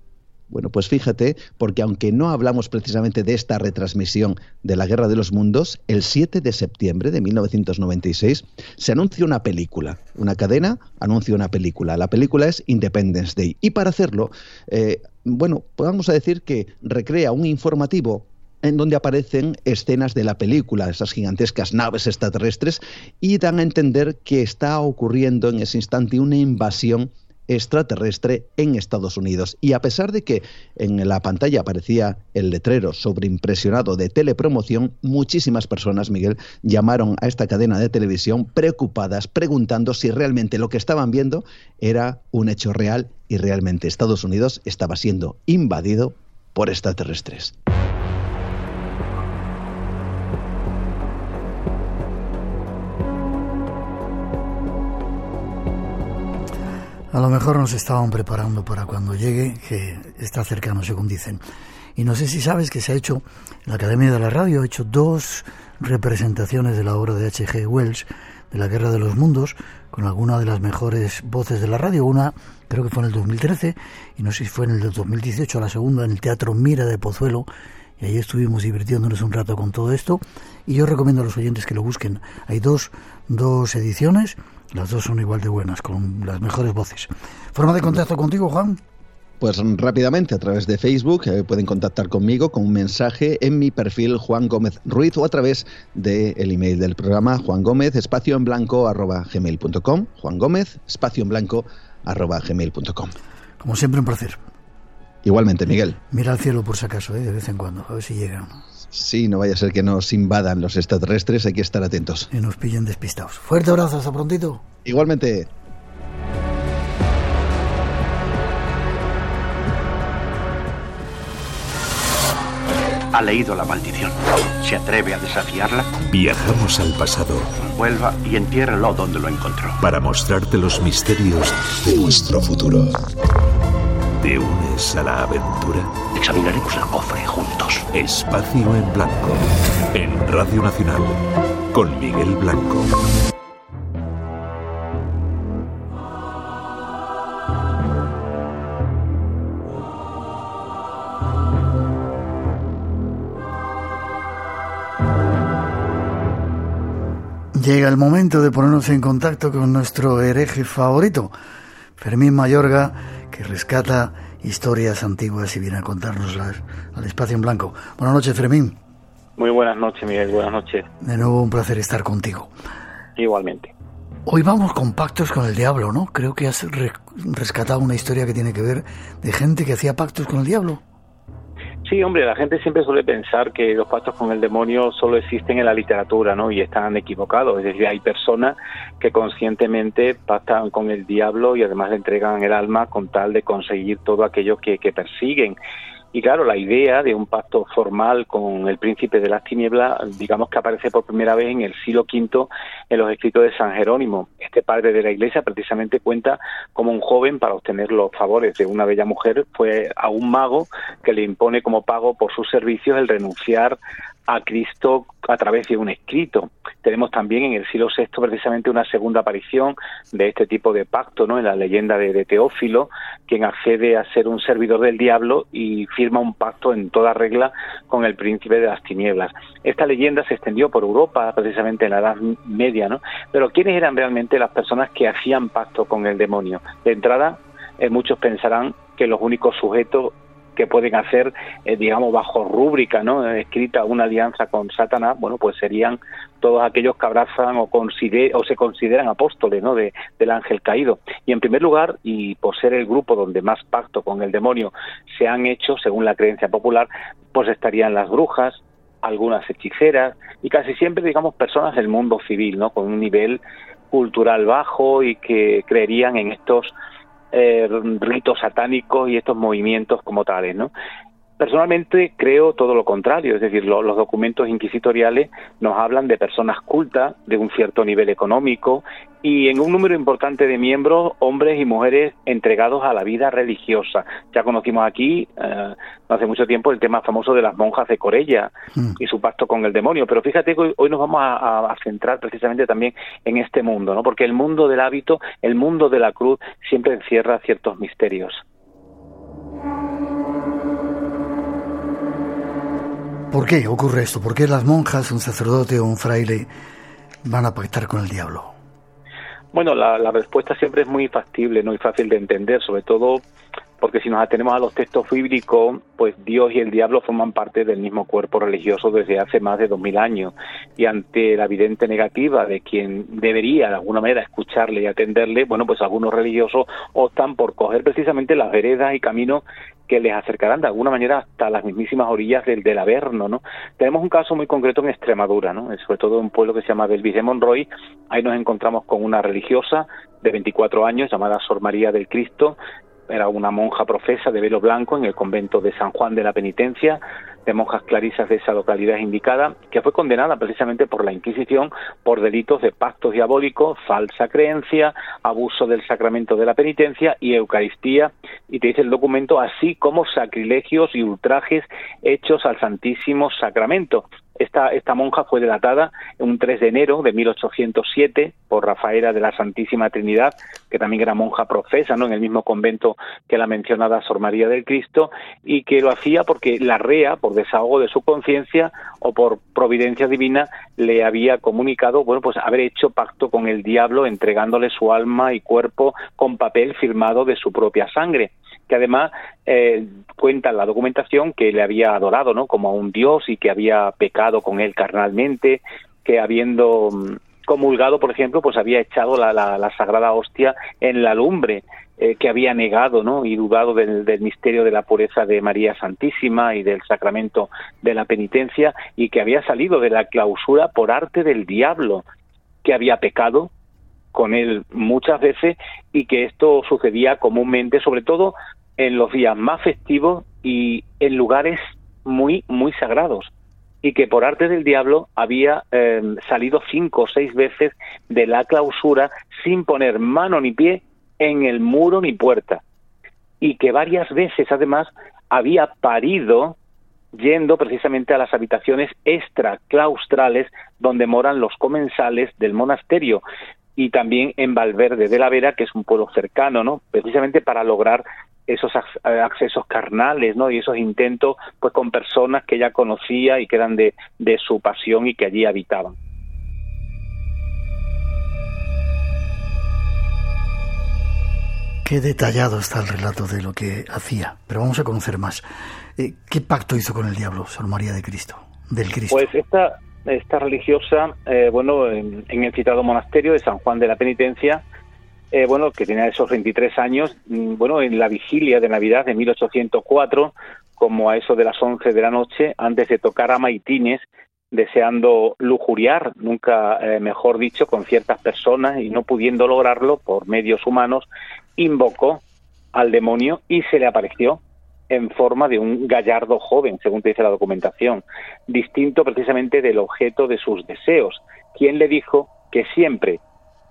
Q: Bueno, pues fíjate, porque aunque no hablamos precisamente de esta retransmisión de la Guerra de los Mundos, el 7 de septiembre de 1996 se anuncia una película. Una cadena anuncia una película. La película es Independence Day. Y para hacerlo, eh, bueno, vamos a decir que recrea un informativo en donde aparecen escenas de la película, esas gigantescas naves extraterrestres, y dan a entender que está ocurriendo en ese instante una invasión extraterrestre en Estados Unidos. Y a pesar de que en la pantalla aparecía el letrero sobreimpresionado de telepromoción, muchísimas personas, Miguel, llamaron a esta cadena de televisión preocupadas, preguntando si realmente lo que estaban viendo era un hecho real y realmente Estados Unidos estaba siendo invadido por extraterrestres.
C: A lo mejor nos estaban preparando para cuando llegue, que está cercano, según dicen. Y no sé si sabes que se ha hecho, la Academia de la Radio ha hecho dos representaciones de la obra de H.G. Wells, de la Guerra de los Mundos, con alguna de las mejores voces de la radio. Una creo que fue en el 2013 y no sé si fue en el 2018, la segunda en el Teatro Mira de Pozuelo. Y ahí estuvimos divirtiéndonos un rato con todo esto. Y yo recomiendo a los oyentes que lo busquen. Hay dos, dos ediciones las dos son igual de buenas, con las mejores voces. ¿Forma de contacto contigo, Juan?
Q: Pues rápidamente a través de Facebook eh, pueden contactar conmigo con un mensaje en mi perfil Juan Gómez Ruiz o a través del email del programa Juan Gómez espacio en blanco arroba gmail.com Juan Gómez espacio en blanco arroba gmail.com
C: Como siempre un placer.
Q: Igualmente, Miguel.
C: Mira al cielo por si acaso, ¿eh? de vez en cuando, a ver si llegan.
Q: Sí, no vaya a ser que nos invadan los extraterrestres, hay que estar atentos.
C: Y nos pillen despistados. Fuerte abrazo, hasta prontito.
Q: Igualmente.
H: Ha leído la maldición. ¿Se atreve a desafiarla?
P: Viajamos al pasado.
H: Vuelva y entiérrelo donde lo encontró.
P: Para mostrarte los misterios de nuestro futuro. ¿Te unes a la aventura?
H: Examinaremos el cofre juntos.
P: Espacio en Blanco. En Radio Nacional. Con Miguel Blanco.
C: Llega el momento de ponernos en contacto con nuestro hereje favorito, Fermín Mayorga, que rescata historias antiguas y viene a contárnoslas al espacio en blanco. Buenas noches, Fermín.
U: Muy buenas noches, Miguel. Buenas noches.
C: De nuevo un placer estar contigo.
U: Igualmente.
C: Hoy vamos con pactos con el diablo, ¿no? Creo que has rescatado una historia que tiene que ver de gente que hacía pactos con el diablo.
U: Sí, hombre, la gente siempre suele pensar que los pactos con el demonio solo existen en la literatura, ¿no? Y están equivocados. Es decir, hay personas que conscientemente pactan con el diablo y además le entregan el alma con tal de conseguir todo aquello que, que persiguen. Y claro, la idea de un pacto formal con el príncipe de las tinieblas, digamos que aparece por primera vez en el siglo V en los escritos de San Jerónimo. Este padre de la iglesia precisamente cuenta como un joven, para obtener los favores de una bella mujer, fue a un mago que le impone como pago por sus servicios el renunciar a Cristo a través de un escrito. Tenemos también en el siglo VI precisamente una segunda aparición de este tipo de pacto, ¿no? En la leyenda de, Teófilo, quien accede a ser un servidor del diablo y firma un pacto en toda regla con el príncipe de las tinieblas. Esta leyenda se extendió por Europa precisamente en la Edad Media, ¿no? Pero ¿quiénes eran realmente las personas que hacían pacto con el demonio? De entrada, eh, muchos pensarán que los únicos sujetos que pueden hacer, eh, digamos, bajo rúbrica, ¿no? Escrita una alianza con Satanás, bueno, pues serían todos aquellos que abrazan o, o se consideran apóstoles, ¿no? De, del ángel caído. Y en primer lugar, y por ser el grupo donde más pacto con el demonio se han hecho, según la creencia popular, pues estarían las brujas, algunas hechiceras y casi siempre, digamos, personas del mundo civil, ¿no? Con un nivel cultural bajo y que creerían en estos eh, ritos satánicos y estos movimientos como tales, ¿no? Personalmente creo todo lo contrario, es decir, los documentos inquisitoriales nos hablan de personas cultas, de un cierto nivel económico y en un número importante de miembros, hombres y mujeres entregados a la vida religiosa. Ya conocimos aquí, eh, hace mucho tiempo, el tema famoso de las monjas de Corella mm. y su pacto con el demonio, pero fíjate que hoy, nos vamos a, a, centrar precisamente también en este mundo, ¿no? porque el mundo del hábito, el mundo de la cruz, siempre encierra ciertos misterios.
C: ¿Por qué ocurre esto? ¿Por qué las monjas, un sacerdote o un fraile van a pactar con el diablo?
U: Bueno, la, respuesta siempre es muy factible, muy fácil de entender, sobre todo porque si nos atenemos a los textos bíblicos, pues Dios y el diablo forman parte del mismo cuerpo religioso desde hace más de dos mil años. Y ante la evidente negativa de quien debería de alguna manera escucharle y atenderle, bueno, pues algunos religiosos optan por coger precisamente las veredas y caminos que les acercarán de alguna manera hasta las mismísimas orillas del, del Averno, ¿no? Tenemos un caso muy concreto en Extremadura, ¿no? Sobre todo en un pueblo que se llama Belvis de Monroy, ahí nos encontramos con una religiosa de 24 años llamada Sor María del Cristo, era una monja profesa de velo blanco en el convento de San Juan de la Penitencia, de monjas clarisas de esa localidad indicada, que fue condenada precisamente por la Inquisición por delitos de pactos diabólicos, falsa creencia, abuso del sacramento de la penitencia y Eucaristía, y te dice el documento, así como sacrilegios y ultrajes hechos al Santísimo Sacramento. Esta, esta monja fue delatada un 3 de enero de 1807 por Rafaela de la Santísima Trinidad, que también era monja profesa, ¿no? en el mismo convento que la mencionada Sor María del Cristo, y que lo hacía porque la REA, por desahogo de su conciencia o por providencia divina, le había comunicado, bueno, pues haber hecho pacto con el diablo entregándole su alma y cuerpo con papel firmado de su propia sangre que además eh, cuenta en la documentación que le había adorado ¿no? como a un dios y que había pecado con él carnalmente, que habiendo mm, comulgado, por ejemplo, pues había echado la, la, sagrada hostia en la lumbre, eh, que había negado ¿no? y dudado del, misterio de la pureza de María Santísima y del sacramento de la penitencia y que había salido de la clausura por arte del diablo, que había pecado con él muchas veces y que esto sucedía comúnmente, sobre todo en los días más festivos y en lugares muy, muy sagrados y que por arte del diablo había eh, salido cinco o seis veces de la clausura sin poner mano ni pie en el muro ni puerta y que varias veces además había parido yendo precisamente a las habitaciones extraclaustrales donde moran los comensales del monasterio y también en Valverde de la Vera, que es un pueblo cercano, ¿no? Precisamente para lograr esos eh, accesos carnales, ¿no? Y esos intentos, pues, con personas que ya conocía y que eran de, de su pasión y que allí habitaban.
C: Qué detallado está el relato de lo que hacía, pero vamos a conocer más. Eh, ¿Qué pacto hizo con el diablo, Sor María de Cristo, del Cristo?
U: Pues esta, esta religiosa, eh, bueno, en, el citado monasterio de San Juan de la Penitencia, eh, bueno, que tenía esos 23 años, mm, bueno, en la vigilia de Navidad de 1804, como a eso de las 11 de la noche, antes de tocar a maitines, deseando lujuriar, nunca eh, mejor dicho, con ciertas personas y no pudiendo lograrlo por medios humanos, invocó al demonio y se le apareció en forma de un gallardo joven, según te dice la documentación, distinto precisamente del objeto de sus deseos, quien le dijo que siempre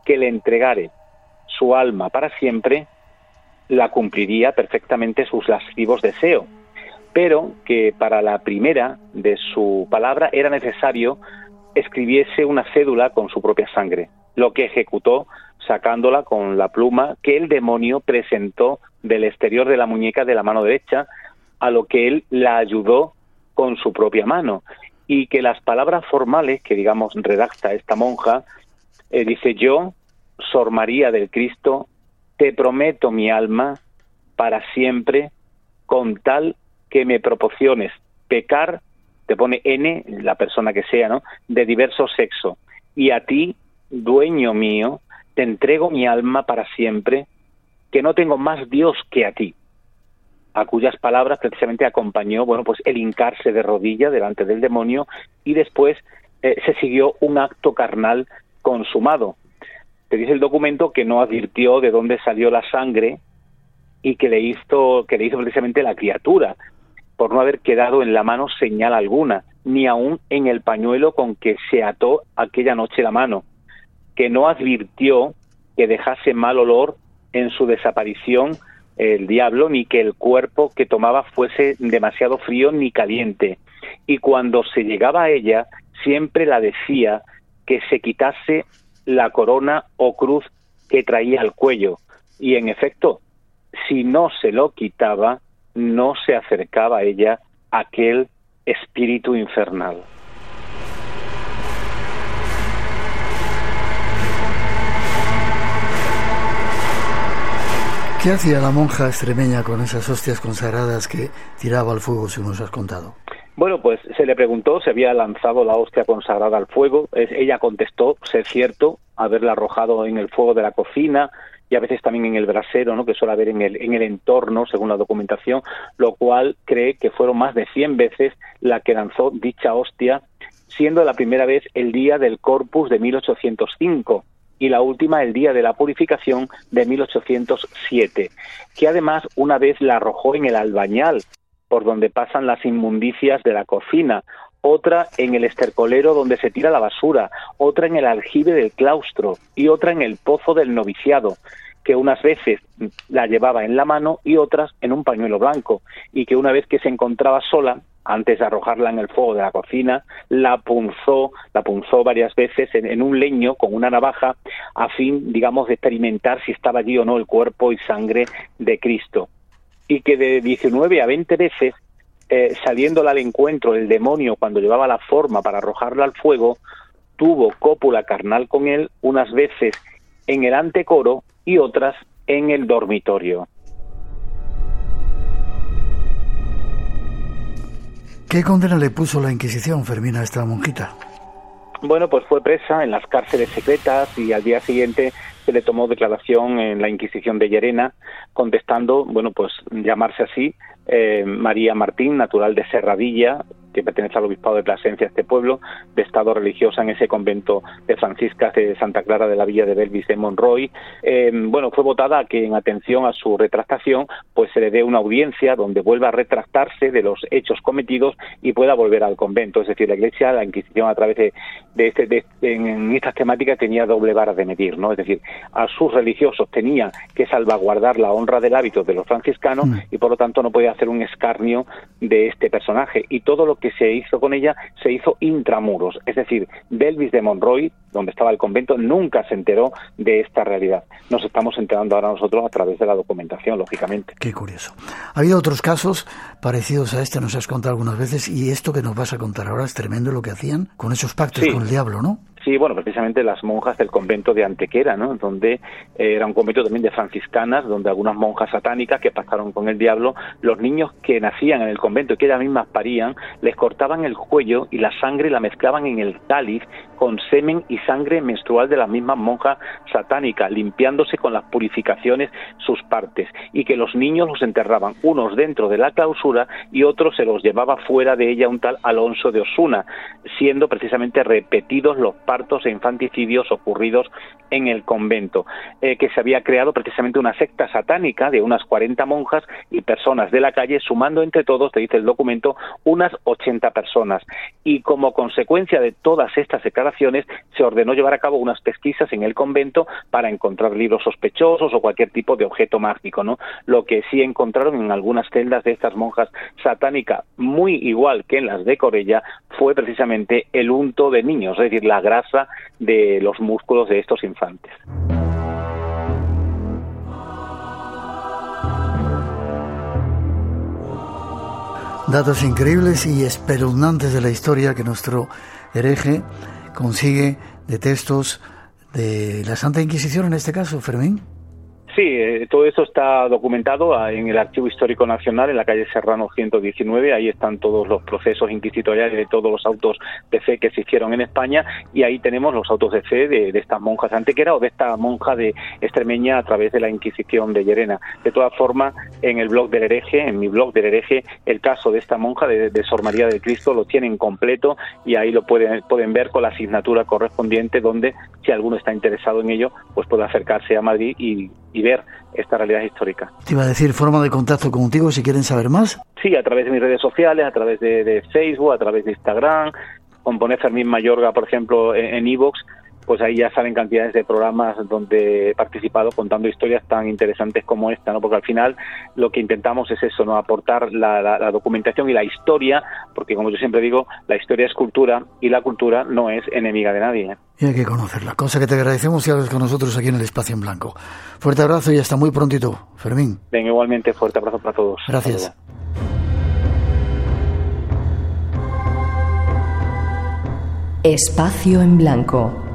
U: que le entregare su alma para siempre, la cumpliría perfectamente sus lascivos deseos, pero que para la primera de su palabra era necesario escribiese una cédula con su propia sangre, lo que ejecutó sacándola con la pluma que el demonio presentó del exterior de la muñeca de la mano derecha, a lo que él la ayudó con su propia mano, y que las palabras formales que, digamos, redacta esta monja, eh, dice yo, Sor María del Cristo, te prometo mi alma para siempre, con tal que me proporciones pecar, te pone N, la persona que sea, ¿no?, de diverso sexo, y a ti, dueño mío, te entrego mi alma para siempre, que no tengo más Dios que a ti, a cuyas palabras precisamente acompañó, bueno, pues el hincarse de rodilla delante del demonio y después eh, se siguió un acto carnal consumado. Dice el documento que no advirtió de dónde salió la sangre y que le hizo, que le hizo precisamente la criatura, por no haber quedado en la mano señal alguna, ni aun en el pañuelo con que se ató aquella noche la mano que no advirtió que dejase mal olor en su desaparición el diablo, ni que el cuerpo que tomaba fuese demasiado frío ni caliente. Y cuando se llegaba a ella, siempre la decía que se quitase la corona o cruz que traía al cuello. Y en efecto, si no se lo quitaba, no se acercaba a ella aquel espíritu infernal.
C: ¿Qué hacía la monja extremeña con esas hostias consagradas que tiraba al fuego, si nos has contado?
U: Bueno, pues se le preguntó si había lanzado la hostia consagrada al fuego. ella contestó ser cierto, haberla arrojado en el fuego de la cocina y a veces también en el brasero, ¿no? que suele haber en el, en el entorno, según la documentación, lo cual cree que fueron más de 100 veces la que lanzó dicha hostia, siendo la primera vez el día del Corpus de 1805 y la última el día de la purificación de 1807, que además una vez la arrojó en el albañal, por donde pasan las inmundicias de la cocina, otra en el estercolero donde se tira la basura, otra en el aljibe del claustro y otra en el pozo del noviciado, que unas veces la llevaba en la mano y otras en un pañuelo blanco, y que una vez que se encontraba sola, antes de arrojarla en el fuego de la cocina, la punzó, la punzó varias veces en, un leño con una navaja a fin, digamos, de experimentar si estaba allí o no el cuerpo y sangre de Cristo. Y que de 19 a 20 veces, eh, saliéndola al encuentro el demonio cuando llevaba la forma para arrojarla al fuego, tuvo cópula carnal con él unas veces en el antecoro y otras en el dormitorio.
C: ¿Qué condena le puso la Inquisición, Fermina, a esta monjita?
U: Bueno, pues fue presa en las cárceles secretas y al día siguiente se le tomó declaración en la Inquisición de Llerena, contestando, bueno, pues llamarse así, eh, María Martín, natural de Serradilla, que pertenece al obispado de Plasencia, este pueblo, de estado religiosa en ese convento de franciscas de Santa Clara de la Villa de Belvis de Monroy. Eh, bueno, fue votada que en atención a su retractación, pues se le dé una audiencia donde vuelva a retractarse de los hechos cometidos y pueda volver al convento. Es decir, la Iglesia, la Inquisición a través de, este, de, en estas temáticas tenía doble vara de medir, ¿no? Es decir, a sus religiosos tenía que salvaguardar la honra del hábito de los franciscanos mm. y por lo tanto no podía hacer un escarnio de este personaje. Y todo lo que se hizo con ella se hizo intramuros, es decir, Belvis de Monroy, donde estaba el convento, nunca se enteró de esta realidad. Nos estamos enterando ahora nosotros a través de la documentación, lógicamente.
C: Qué curioso. Ha habido otros casos parecidos a este, nos has contado algunas veces, y esto que nos vas a contar ahora es tremendo lo que hacían con esos pactos con el diablo, ¿no?
U: Sí, bueno, precisamente las monjas del convento de Antequera, ¿no? Donde eh, era un convento también de franciscanas, donde algunas monjas satánicas que pasaron con el diablo, los niños que nacían en el convento y que ellas mismas parían, les cortaban el cuello y la sangre la mezclaban en el cáliz con semen y sangre menstrual de las mismas monjas satánicas, limpiándose con las purificaciones sus partes, y que los niños los enterraban, unos dentro de la clausura y otros se los llevaba fuera de ella un tal Alonso de Osuna, siendo precisamente repetidos los e infanticidios ocurridos en el convento, eh, que se había creado precisamente una secta satánica de unas 40 monjas y personas de la calle, sumando entre todos, te dice el documento, unas 80 personas. Y como consecuencia de todas estas declaraciones, se ordenó llevar a cabo unas pesquisas en el convento para encontrar libros sospechosos o cualquier tipo de objeto mágico, ¿no? Lo que sí encontraron en algunas celdas de estas monjas satánicas, muy igual que en las de Corella, fue precisamente el unto de niños, es decir, la grasa de los músculos de estos infantes.
C: Datos increíbles y espeluznantes de la historia que nuestro hereje consigue de textos de la Santa Inquisición en este caso, Fermín.
U: Sí, eh, todo eso está documentado ah, en el Archivo Histórico Nacional, en la calle Serrano 119. Ahí están todos los procesos inquisitoriales de todos los autos de fe que se hicieron en España y ahí tenemos los autos de fe de, estas monjas antequera o de esta monja de extremeña a través de la Inquisición de Llerena. De todas formas, en el blog del hereje, en mi blog del hereje, el caso de esta monja de, de Sor María del Cristo lo tienen completo y ahí lo pueden, pueden ver con la asignatura correspondiente donde si alguno está interesado en ello, pues puede acercarse a Madrid y y ver esta realidad histórica.
C: Te iba a decir, forma de contacto contigo si quieren saber más.
U: Sí, a través de mis redes sociales, a través de, Facebook, a través de Instagram, con poner Fermín Mayorga, por ejemplo, en Evox, pues ahí ya salen cantidades de programas donde he participado contando historias tan interesantes como esta, ¿no? Porque al final lo que intentamos es eso, ¿no? Aportar la, documentación y la historia, porque como yo siempre digo, la historia es cultura y la cultura no es enemiga de nadie. ¿eh?
C: Y hay que conocerla, cosa que te agradecemos y hables con nosotros aquí en el Espacio en Blanco. Fuerte abrazo y hasta muy prontito, Fermín.
U: Venga, igualmente, fuerte abrazo para todos.
C: Gracias.
A: Espacio en Blanco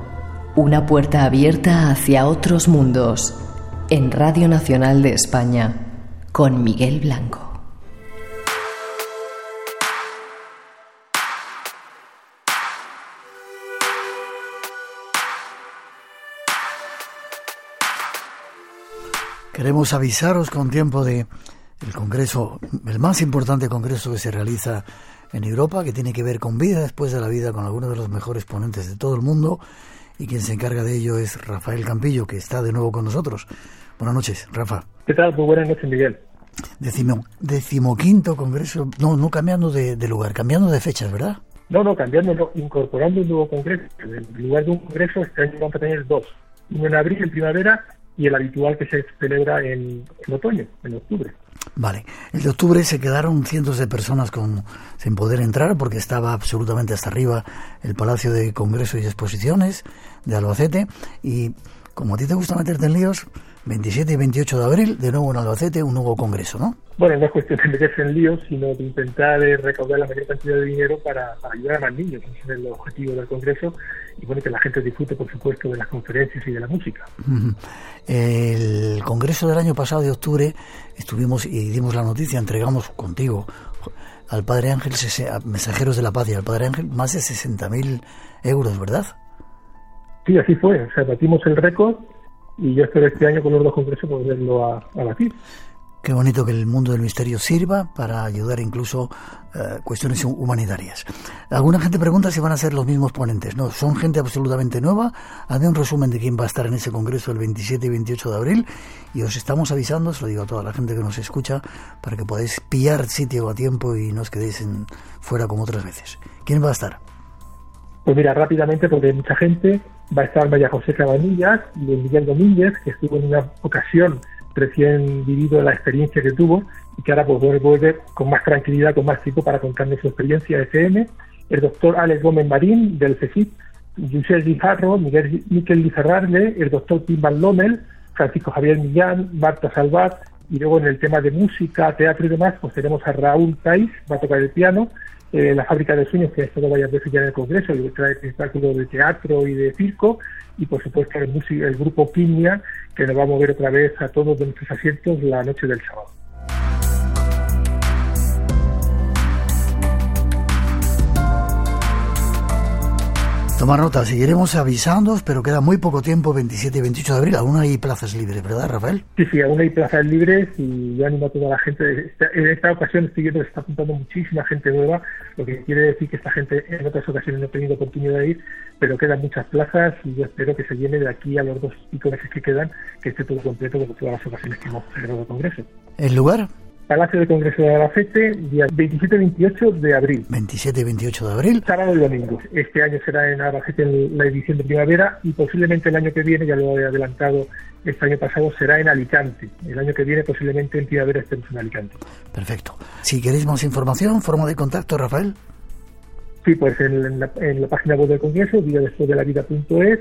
A: una puerta abierta hacia otros mundos. En Radio Nacional de España, con Miguel Blanco.
C: Queremos avisaros con tiempo de el congreso, el más importante congreso que se realiza en Europa, que tiene que ver con vida después de la vida, con algunos de los mejores ponentes de todo el mundo y quien se encarga de ello es Rafael Campillo, que está de nuevo con nosotros. Buenas noches, Rafa.
V: ¿Qué tal? Muy buenas noches, Miguel.
C: Decimo, decimoquinto congreso, no, no cambiando de, lugar, cambiando de fechas, ¿verdad?
V: No, no, cambiando, incorporando un nuevo congreso. En lugar de un congreso, este año vamos a tener dos. Uno en abril, en primavera, y el habitual que se celebra en, otoño, en octubre.
C: Vale, el de octubre se quedaron cientos de personas con, sin poder entrar porque estaba absolutamente hasta arriba el Palacio de Congreso y Exposiciones de Albacete y como a ti te gusta meterte en líos, 27 y 28 de abril, de nuevo en Albacete, un nuevo congreso, ¿no?
V: Bueno, no es cuestión de meterse en líos, sino de intentar eh, recaudar la mayor cantidad de dinero para, ayudar a más niños. Ese es el objetivo del congreso y bueno, que la gente disfrute, por supuesto, de las conferencias y de la música.
C: El congreso del año pasado de octubre estuvimos y dimos la noticia, entregamos contigo al Padre Ángel, Mensajeros de la Paz y al Padre Ángel, más de 60.000 euros, ¿verdad?
V: Sí, así fue. O sea, batimos el récord y yo espero este año con los dos congresos poderlo a, a batir.
C: Qué bonito que el mundo del misterio sirva para ayudar incluso eh, cuestiones humanitarias. Alguna gente pregunta si van a ser los mismos ponentes. No, son gente absolutamente nueva. Hazme un resumen de quién va a estar en ese congreso el 27 y 28 de abril y os estamos avisando, os lo digo a toda la gente que nos escucha, para que podáis pillar sitio a tiempo y no os quedéis en, fuera como otras veces. ¿Quién va a estar?
V: Pues mira, rápidamente, porque hay mucha gente, va a estar María José Cabanillas y Miguel Domínguez, que estuvo en una ocasión recién vivido la experiencia que tuvo y que ahora pues vuelve con más tranquilidad, con más tiempo para contarnos su experiencia de FM. El doctor Alex Gómez Marín del CECIP, José Guijarro, Miguel, Miquel Lizarrarle, el doctor Tim Van Lommel, Francisco Javier Millán, Marta Salvat y luego en el tema de música, teatro y demás, pues tenemos a Raúl Tais, va a tocar el piano, eh, la fábrica de sueños, que ha estado varias veces ya en el Congreso, y trae espectáculos de teatro y de circo, y por supuesto el, el grupo Quimia, que nos va a mover otra vez a todos de nuestros asientos la noche del sábado.
C: Tomar nota, seguiremos avisando, pero queda muy poco tiempo, 27 y 28 de abril. Aún hay plazas libres, ¿verdad, Rafael?
V: Sí, sí, aún hay plazas libres y yo animo a toda la gente. En esta ocasión estoy viendo que está apuntando muchísima gente nueva, lo que quiere decir que esta gente en otras ocasiones no ha tenido oportunidad de ir, pero quedan muchas plazas y yo espero que se llene de aquí a los dos pico meses que quedan, que esté todo completo como todas las ocasiones que hemos celebrado el Congreso.
C: ¿El lugar?
V: Palacio de Congreso de Albacete, día 27 y 28 de abril.
C: 27 y 28 de abril.
V: Sábado y domingo. Este año será en Albacete en la edición de primavera y posiblemente el año que viene, ya lo he adelantado este año pasado, será en Alicante. El año que viene posiblemente en primavera estemos en Alicante.
C: Perfecto. Si queréis más información, forma de contacto, Rafael.
V: Sí, pues en la, en la página web del Congreso, día después de la vida.es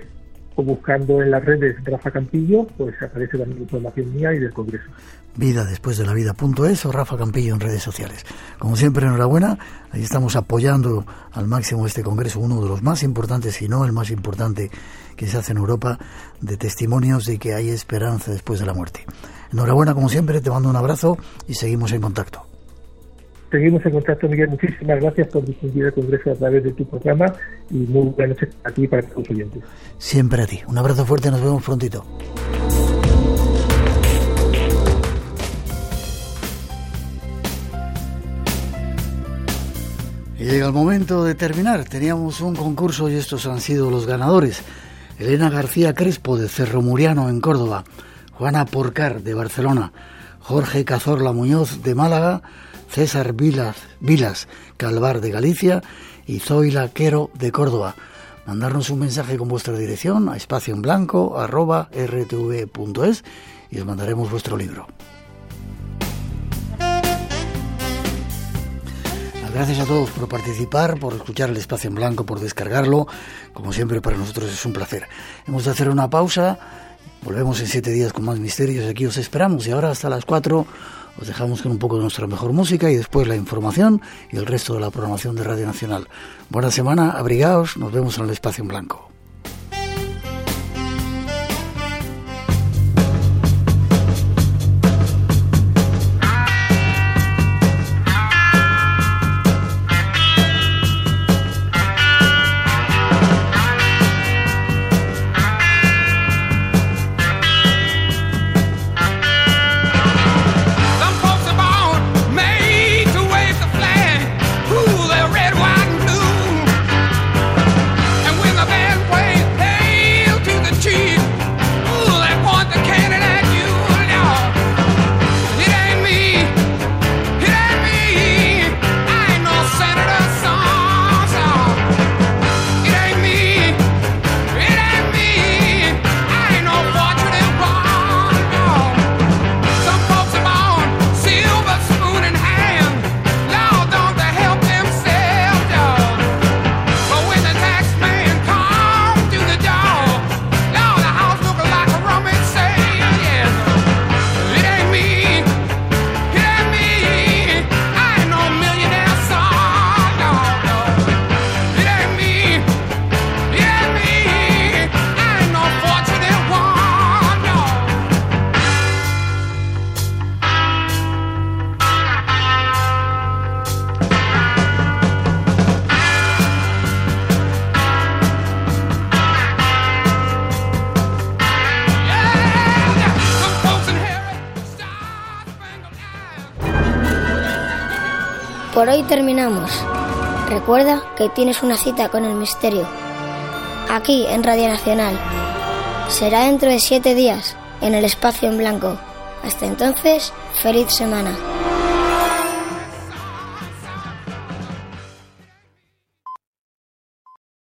V: o buscando en las redes Rafa Campillo, pues aparece también información mía y del Congreso.
C: Vida después de la vida.es o Rafa Campillo en redes sociales. Como siempre, enhorabuena. Ahí estamos apoyando al máximo este Congreso, uno de los más importantes, si no el más importante que se hace en Europa, de testimonios de que hay esperanza después de la muerte. Enhorabuena, como siempre, te mando un abrazo y seguimos en contacto.
V: Seguimos en contacto, Miguel. Muchísimas gracias por difundir el Congreso a través de tu programa y muy buenas noches a ti y para tus oyentes.
C: Siempre a ti. Un abrazo fuerte, nos vemos prontito. Y llega el momento de terminar. Teníamos un concurso y estos han sido los ganadores. Elena García Crespo de Cerro Muriano en Córdoba, Juana Porcar de Barcelona, Jorge Cazorla Muñoz de Málaga, César Vilas, Vilas Calvar de Galicia y Zoila Quero de Córdoba. Mandarnos un mensaje con vuestra dirección a espacio en blanco arroba rtv.es y os mandaremos vuestro libro. Gracias a todos por participar, por escuchar el espacio en blanco, por descargarlo. Como siempre, para nosotros es un placer. Hemos de hacer una pausa. Volvemos en siete días con más misterios. Aquí os esperamos. Y ahora hasta las cuatro os dejamos con un poco de nuestra mejor música y después la información y el resto de la programación de Radio Nacional. Buena semana, abrigaos, nos vemos en el espacio en blanco.
W: Hoy terminamos. Recuerda que tienes una cita con el misterio. Aquí en Radio Nacional. Será dentro de siete días en el espacio en blanco. Hasta entonces, feliz semana.